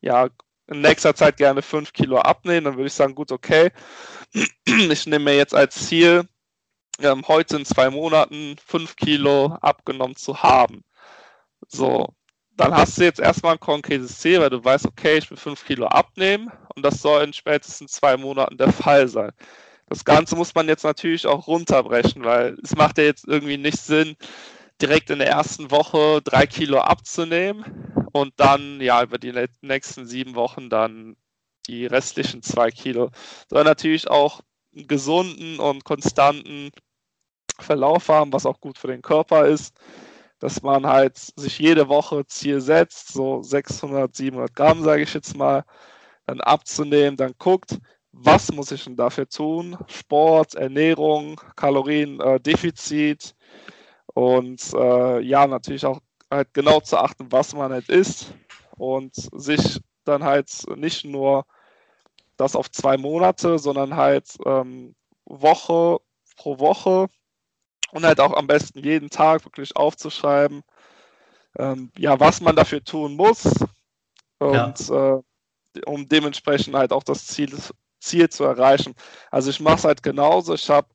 ja, in nächster Zeit gerne 5 Kilo abnehmen. Dann würde ich sagen, gut, okay. Ich nehme mir jetzt als Ziel, ähm, heute in zwei Monaten 5 Kilo abgenommen zu haben. So, dann hast du jetzt erstmal ein konkretes Ziel, weil du weißt, okay, ich will 5 Kilo abnehmen und das soll in spätestens zwei Monaten der Fall sein. Das Ganze muss man jetzt natürlich auch runterbrechen, weil es macht ja jetzt irgendwie nicht Sinn, direkt in der ersten Woche drei Kilo abzunehmen und dann ja über die nächsten sieben Wochen dann die restlichen zwei Kilo. Soll natürlich auch einen gesunden und konstanten Verlauf haben, was auch gut für den Körper ist, dass man halt sich jede Woche Ziel setzt, so 600, 700 Gramm, sage ich jetzt mal, dann abzunehmen, dann guckt, was muss ich denn dafür tun? Sport, Ernährung, Kaloriendefizit äh, und äh, ja, natürlich auch halt genau zu achten, was man halt isst und sich dann halt nicht nur das auf zwei Monate, sondern halt ähm, Woche pro Woche und halt auch am besten jeden Tag wirklich aufzuschreiben, ähm, ja, was man dafür tun muss und ja. äh, um dementsprechend halt auch das Ziel, Ziel zu erreichen. Also ich mache es halt genauso. Ich habe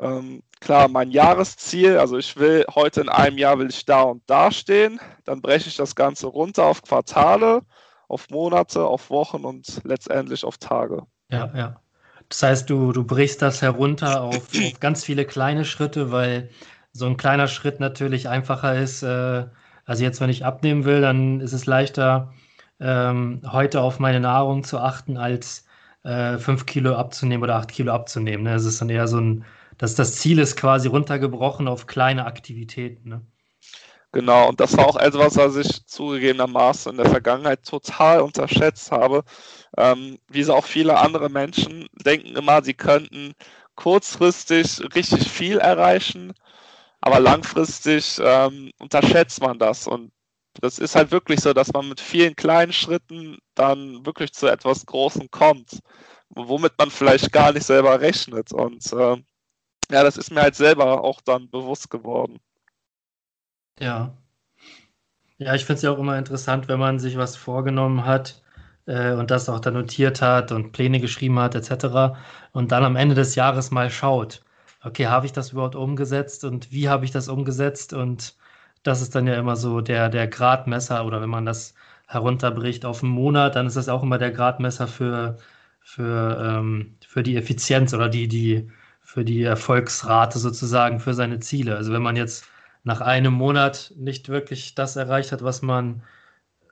ähm, klar mein Jahresziel, also ich will heute in einem Jahr will ich da und da stehen. Dann breche ich das Ganze runter auf Quartale, auf Monate, auf Wochen und letztendlich auf Tage. Ja, ja. Das heißt, du, du brichst das herunter auf, auf ganz viele kleine Schritte, weil so ein kleiner Schritt natürlich einfacher ist. Äh, also jetzt, wenn ich abnehmen will, dann ist es leichter, ähm, heute auf meine Nahrung zu achten, als äh, fünf Kilo abzunehmen oder acht Kilo abzunehmen. Ne? Es ist dann eher so ein, dass das Ziel ist quasi runtergebrochen auf kleine Aktivitäten. Ne? Genau, und das war auch etwas, was ich zugegebenermaßen in der Vergangenheit total unterschätzt habe. Ähm, wie so auch viele andere Menschen denken immer, sie könnten kurzfristig richtig viel erreichen, aber langfristig ähm, unterschätzt man das. Und das ist halt wirklich so, dass man mit vielen kleinen Schritten dann wirklich zu etwas Großem kommt, womit man vielleicht gar nicht selber rechnet. Und äh, ja, das ist mir halt selber auch dann bewusst geworden. Ja. Ja, ich finde es ja auch immer interessant, wenn man sich was vorgenommen hat äh, und das auch dann notiert hat und Pläne geschrieben hat, etc. Und dann am Ende des Jahres mal schaut, okay, habe ich das überhaupt umgesetzt und wie habe ich das umgesetzt? Und das ist dann ja immer so der, der Gradmesser oder wenn man das herunterbricht auf einen Monat, dann ist das auch immer der Gradmesser für, für, ähm, für die Effizienz oder die, die, für die Erfolgsrate sozusagen für seine Ziele. Also wenn man jetzt nach einem Monat nicht wirklich das erreicht hat, was man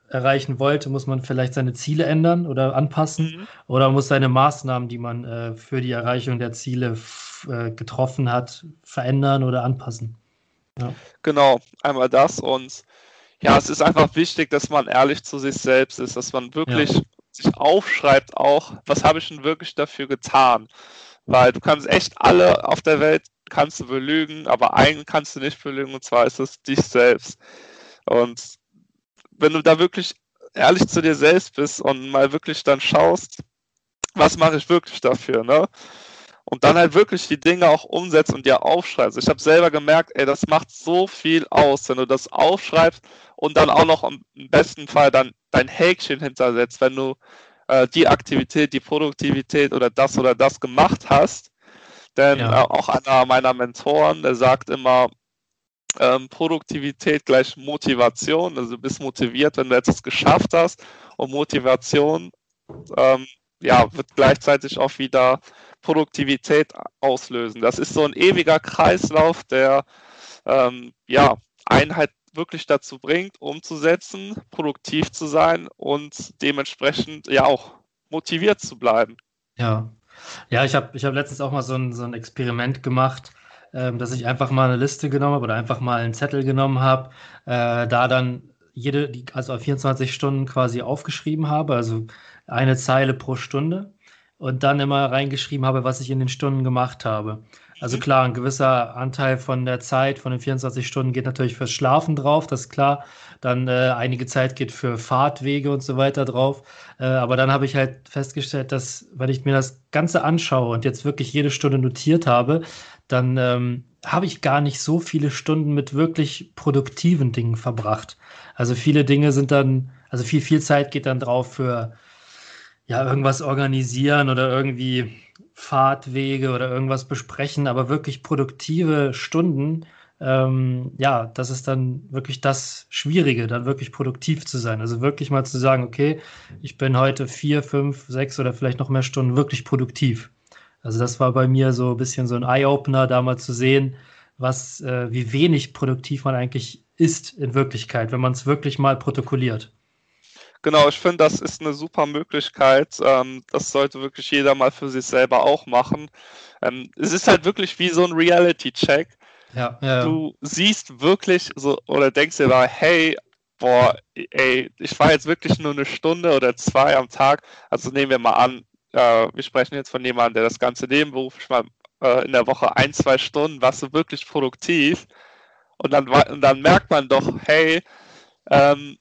erreichen wollte, muss man vielleicht seine Ziele ändern oder anpassen mhm. oder muss seine Maßnahmen, die man äh, für die Erreichung der Ziele äh, getroffen hat, verändern oder anpassen. Ja. Genau, einmal das und ja, es ist einfach wichtig, dass man ehrlich zu sich selbst ist, dass man wirklich ja. sich aufschreibt auch, was habe ich denn wirklich dafür getan? Weil du kannst echt alle auf der Welt kannst du belügen, aber einen kannst du nicht belügen und zwar ist es dich selbst. Und wenn du da wirklich ehrlich zu dir selbst bist und mal wirklich dann schaust, was mache ich wirklich dafür, ne? Und dann halt wirklich die Dinge auch umsetzt und dir aufschreibst. Ich habe selber gemerkt, ey, das macht so viel aus, wenn du das aufschreibst und dann auch noch im besten Fall dann dein Häkchen hintersetzt, wenn du äh, die Aktivität, die Produktivität oder das oder das gemacht hast. Denn ja. äh, auch einer meiner Mentoren, der sagt immer, ähm, Produktivität gleich Motivation. Also du bist motiviert, wenn du etwas geschafft hast. Und Motivation ähm, ja, wird gleichzeitig auch wieder Produktivität auslösen. Das ist so ein ewiger Kreislauf, der ähm, ja, Einheit wirklich dazu bringt, umzusetzen, produktiv zu sein und dementsprechend ja auch motiviert zu bleiben. Ja, ja, ich habe ich hab letztens auch mal so ein, so ein Experiment gemacht ähm, dass ich einfach mal eine Liste genommen habe oder einfach mal einen Zettel genommen habe, äh, da dann jede, also 24 Stunden quasi aufgeschrieben habe, also eine Zeile pro Stunde und dann immer reingeschrieben habe, was ich in den Stunden gemacht habe. Also mhm. klar, ein gewisser Anteil von der Zeit, von den 24 Stunden geht natürlich fürs Schlafen drauf, das ist klar. Dann äh, einige Zeit geht für Fahrtwege und so weiter drauf. Äh, aber dann habe ich halt festgestellt, dass, wenn ich mir das Ganze anschaue und jetzt wirklich jede Stunde notiert habe, dann ähm, habe ich gar nicht so viele Stunden mit wirklich produktiven Dingen verbracht. Also viele Dinge sind dann, also viel, viel Zeit geht dann drauf für ja, irgendwas organisieren oder irgendwie Fahrtwege oder irgendwas besprechen, aber wirklich produktive Stunden, ähm, ja, das ist dann wirklich das Schwierige, dann wirklich produktiv zu sein. Also wirklich mal zu sagen, okay, ich bin heute vier, fünf, sechs oder vielleicht noch mehr Stunden wirklich produktiv. Also das war bei mir so ein bisschen so ein Eye-Opener, da mal zu sehen, was, äh, wie wenig produktiv man eigentlich ist in Wirklichkeit, wenn man es wirklich mal protokolliert. Genau, ich finde, das ist eine super Möglichkeit. Ähm, das sollte wirklich jeder mal für sich selber auch machen. Ähm, es ist halt wirklich wie so ein Reality-Check. Ja, ja. Du siehst wirklich so oder denkst dir da, hey, boah, ey, ich war jetzt wirklich nur eine Stunde oder zwei am Tag. Also nehmen wir mal an, äh, wir sprechen jetzt von jemandem, der das ganze nebenberuflich mal äh, in der Woche ein, zwei Stunden, warst du wirklich produktiv. Und dann, und dann merkt man doch, hey, ähm,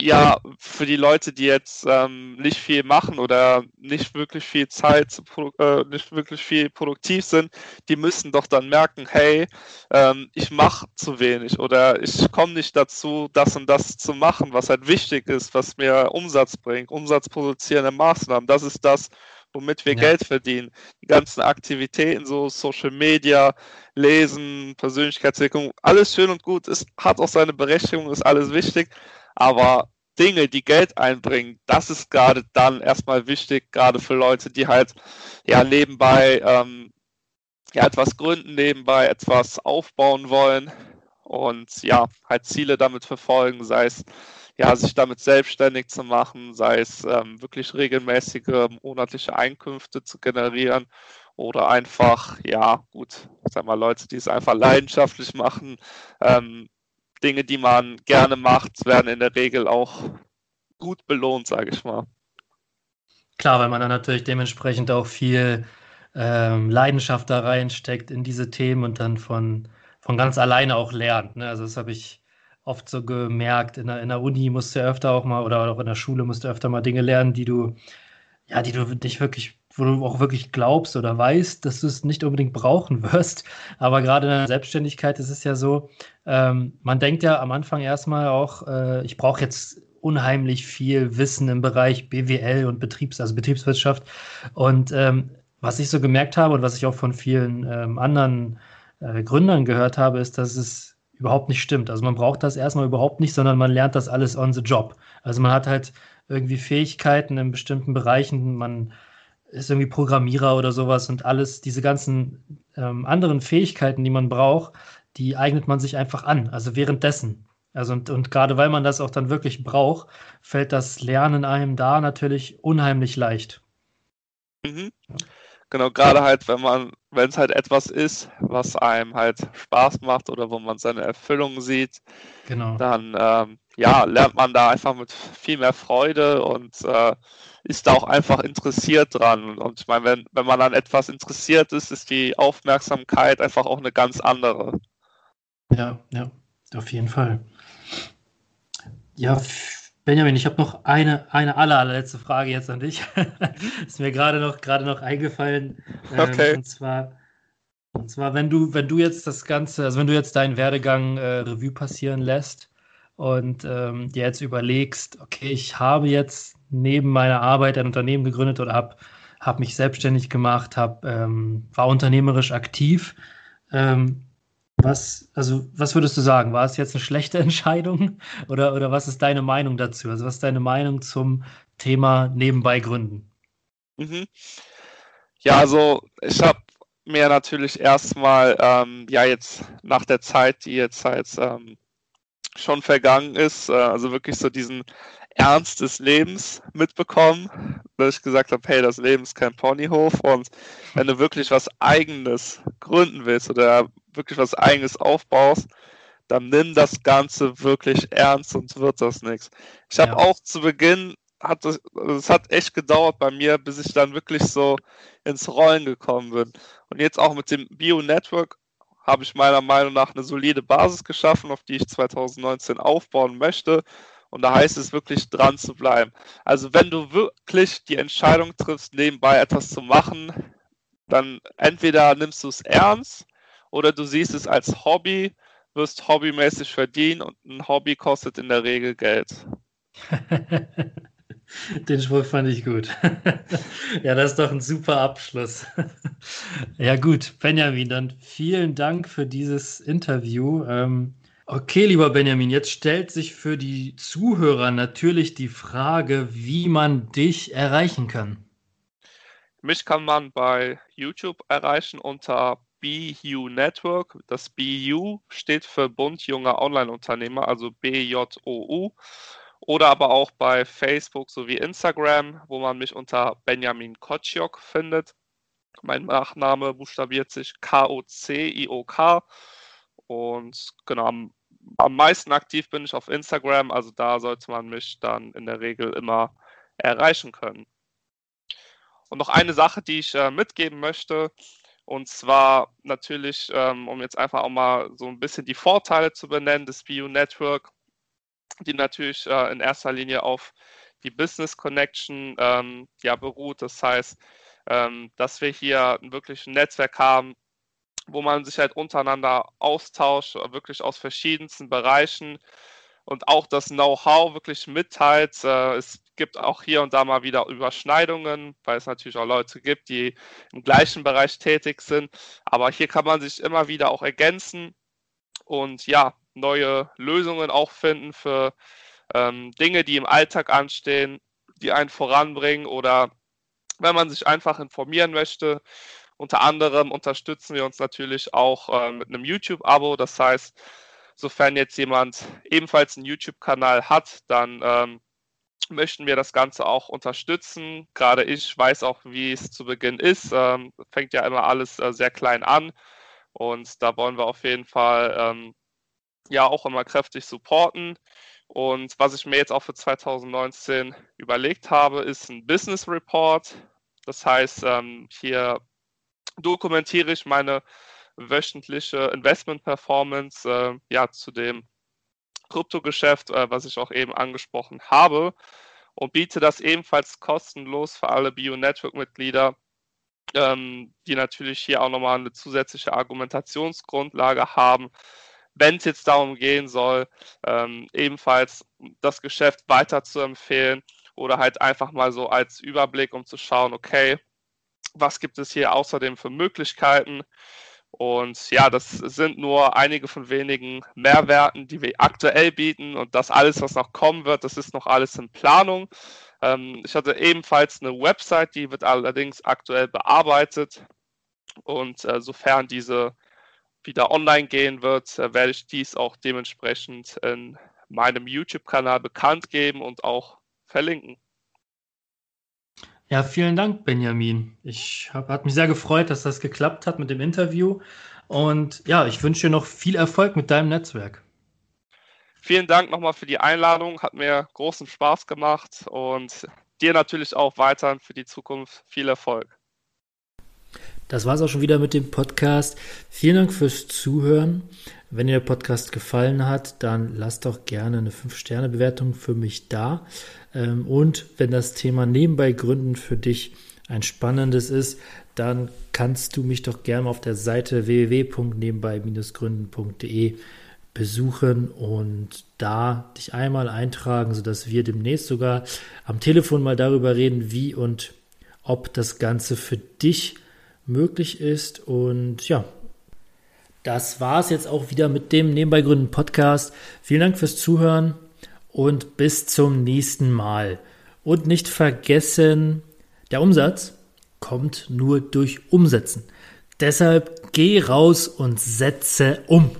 ja, für die Leute, die jetzt ähm, nicht viel machen oder nicht wirklich viel Zeit, äh, nicht wirklich viel produktiv sind, die müssen doch dann merken, hey, ähm, ich mache zu wenig oder ich komme nicht dazu, das und das zu machen, was halt wichtig ist, was mir Umsatz bringt, umsatzproduzierende Maßnahmen. Das ist das, womit wir ja. Geld verdienen. Die ganzen Aktivitäten, so Social Media, Lesen, Persönlichkeitsentwicklung, alles schön und gut, es hat auch seine Berechtigung, ist alles wichtig. Aber Dinge, die Geld einbringen, das ist gerade dann erstmal wichtig, gerade für Leute, die halt ja nebenbei ähm, ja, etwas gründen, nebenbei etwas aufbauen wollen und ja, halt Ziele damit verfolgen, sei es ja, sich damit selbstständig zu machen, sei es ähm, wirklich regelmäßige monatliche Einkünfte zu generieren oder einfach, ja, gut, sag mal, Leute, die es einfach leidenschaftlich machen, ähm, Dinge, die man gerne macht, werden in der Regel auch gut belohnt, sage ich mal. Klar, weil man dann natürlich dementsprechend auch viel ähm, Leidenschaft da reinsteckt in diese Themen und dann von, von ganz alleine auch lernt. Ne? Also das habe ich oft so gemerkt. In der, in der Uni musst du öfter auch mal oder auch in der Schule musst du öfter mal Dinge lernen, die du, ja, die du dich wirklich wo du auch wirklich glaubst oder weißt, dass du es nicht unbedingt brauchen <laughs> wirst. Aber gerade in der Selbstständigkeit ist es ja so, ähm, man denkt ja am Anfang erstmal auch, äh, ich brauche jetzt unheimlich viel Wissen im Bereich BWL und Betriebs, also Betriebswirtschaft. Und ähm, was ich so gemerkt habe und was ich auch von vielen ähm, anderen äh, Gründern gehört habe, ist, dass es überhaupt nicht stimmt. Also man braucht das erstmal überhaupt nicht, sondern man lernt das alles on the job. Also man hat halt irgendwie Fähigkeiten in bestimmten Bereichen, man ist irgendwie Programmierer oder sowas und alles, diese ganzen ähm, anderen Fähigkeiten, die man braucht, die eignet man sich einfach an, also währenddessen. Also und, und gerade weil man das auch dann wirklich braucht, fällt das Lernen einem da natürlich unheimlich leicht. Mhm. Genau, gerade halt, wenn man, wenn es halt etwas ist, was einem halt Spaß macht oder wo man seine Erfüllung sieht, genau. dann ähm, ja, lernt man da einfach mit viel mehr Freude und äh, ist da auch einfach interessiert dran. Und ich meine, wenn, wenn man an etwas interessiert ist, ist die Aufmerksamkeit einfach auch eine ganz andere. Ja, ja, auf jeden Fall. Ja, Benjamin, ich habe noch eine, eine aller, allerletzte Frage jetzt an dich. <laughs> ist mir gerade noch, gerade noch eingefallen. Ähm, okay. Und zwar, und zwar, wenn du, wenn du jetzt das Ganze, also wenn du jetzt deinen Werdegang äh, Revue passieren lässt und ähm, dir jetzt überlegst, okay, ich habe jetzt neben meiner Arbeit ein Unternehmen gegründet oder habe hab mich selbstständig gemacht, hab, ähm, war unternehmerisch aktiv. Ähm, was, also, was würdest du sagen? War es jetzt eine schlechte <laughs> Entscheidung oder, oder was ist deine Meinung dazu? Also, was ist deine Meinung zum Thema nebenbei gründen? Mhm. Ja, also ich habe mir natürlich erstmal, ähm, ja, jetzt nach der Zeit, die jetzt halt ähm, schon vergangen ist, äh, also wirklich so diesen Ernst des Lebens mitbekommen, dass ich gesagt habe, hey, das Leben ist kein Ponyhof und wenn du wirklich was Eigenes gründen willst oder wirklich was Eigenes aufbaust, dann nimm das Ganze wirklich ernst, sonst wird das nichts. Ich habe ja. auch zu Beginn, hat es, es hat echt gedauert bei mir, bis ich dann wirklich so ins Rollen gekommen bin. Und jetzt auch mit dem Bio Network habe ich meiner Meinung nach eine solide Basis geschaffen, auf die ich 2019 aufbauen möchte. Und da heißt es wirklich dran zu bleiben. Also wenn du wirklich die Entscheidung triffst, nebenbei etwas zu machen, dann entweder nimmst du es ernst oder du siehst es als Hobby, wirst hobbymäßig verdienen und ein Hobby kostet in der Regel Geld. <laughs> Den Spruch fand ich gut. <laughs> ja, das ist doch ein super Abschluss. <laughs> ja, gut, Benjamin, dann vielen Dank für dieses Interview. Ähm, okay, lieber Benjamin, jetzt stellt sich für die Zuhörer natürlich die Frage, wie man dich erreichen kann. Mich kann man bei YouTube erreichen unter BU Network. Das BU steht für Bund junger Online-Unternehmer, also BJOU. Oder aber auch bei Facebook sowie Instagram, wo man mich unter Benjamin Kociok findet. Mein Nachname buchstabiert sich K-O-C-I-O-K. Und genau, am, am meisten aktiv bin ich auf Instagram, also da sollte man mich dann in der Regel immer erreichen können. Und noch eine Sache, die ich äh, mitgeben möchte, und zwar natürlich, ähm, um jetzt einfach auch mal so ein bisschen die Vorteile zu benennen des BU Network, die natürlich äh, in erster Linie auf die Business Connection ähm, ja, beruht. Das heißt, ähm, dass wir hier wirklich ein Netzwerk haben, wo man sich halt untereinander austauscht, wirklich aus verschiedensten Bereichen und auch das Know-how wirklich mitteilt. Äh, es gibt auch hier und da mal wieder Überschneidungen, weil es natürlich auch Leute gibt, die im gleichen Bereich tätig sind. Aber hier kann man sich immer wieder auch ergänzen und ja, neue Lösungen auch finden für ähm, Dinge, die im Alltag anstehen, die einen voranbringen oder wenn man sich einfach informieren möchte. Unter anderem unterstützen wir uns natürlich auch äh, mit einem YouTube-Abo. Das heißt, sofern jetzt jemand ebenfalls einen YouTube-Kanal hat, dann ähm, möchten wir das Ganze auch unterstützen. Gerade ich weiß auch, wie es zu Beginn ist. Ähm, fängt ja immer alles äh, sehr klein an. Und da wollen wir auf jeden Fall ähm, ja auch immer kräftig supporten. Und was ich mir jetzt auch für 2019 überlegt habe, ist ein Business Report. Das heißt, ähm, hier dokumentiere ich meine wöchentliche Investment Performance äh, ja, zu dem Kryptogeschäft, äh, was ich auch eben angesprochen habe, und biete das ebenfalls kostenlos für alle Bio-Network-Mitglieder, ähm, die natürlich hier auch nochmal eine zusätzliche Argumentationsgrundlage haben, wenn es jetzt darum gehen soll, ähm, ebenfalls das Geschäft weiter zu empfehlen oder halt einfach mal so als Überblick, um zu schauen, okay, was gibt es hier außerdem für Möglichkeiten? Und ja, das sind nur einige von wenigen Mehrwerten, die wir aktuell bieten. Und das alles, was noch kommen wird, das ist noch alles in Planung. Ähm, ich hatte ebenfalls eine Website, die wird allerdings aktuell bearbeitet. Und äh, sofern diese wieder online gehen wird, äh, werde ich dies auch dementsprechend in meinem YouTube-Kanal bekannt geben und auch verlinken. Ja, vielen Dank, Benjamin. Ich hab, hat mich sehr gefreut, dass das geklappt hat mit dem Interview. Und ja, ich wünsche dir noch viel Erfolg mit deinem Netzwerk. Vielen Dank nochmal für die Einladung. Hat mir großen Spaß gemacht und dir natürlich auch weiterhin für die Zukunft viel Erfolg. Das war es auch schon wieder mit dem Podcast. Vielen Dank fürs Zuhören. Wenn dir der Podcast gefallen hat, dann lass doch gerne eine 5-Sterne-Bewertung für mich da. Ähm, und wenn das Thema nebenbei Gründen für dich ein spannendes ist, dann kannst du mich doch gerne auf der Seite www.nebenbei-gründen.de besuchen und da dich einmal eintragen, sodass wir demnächst sogar am Telefon mal darüber reden, wie und ob das Ganze für dich möglich ist. Und ja, das war es jetzt auch wieder mit dem Nebenbei Gründen Podcast. Vielen Dank fürs Zuhören und bis zum nächsten Mal. Und nicht vergessen, der Umsatz kommt nur durch Umsetzen. Deshalb geh raus und setze um.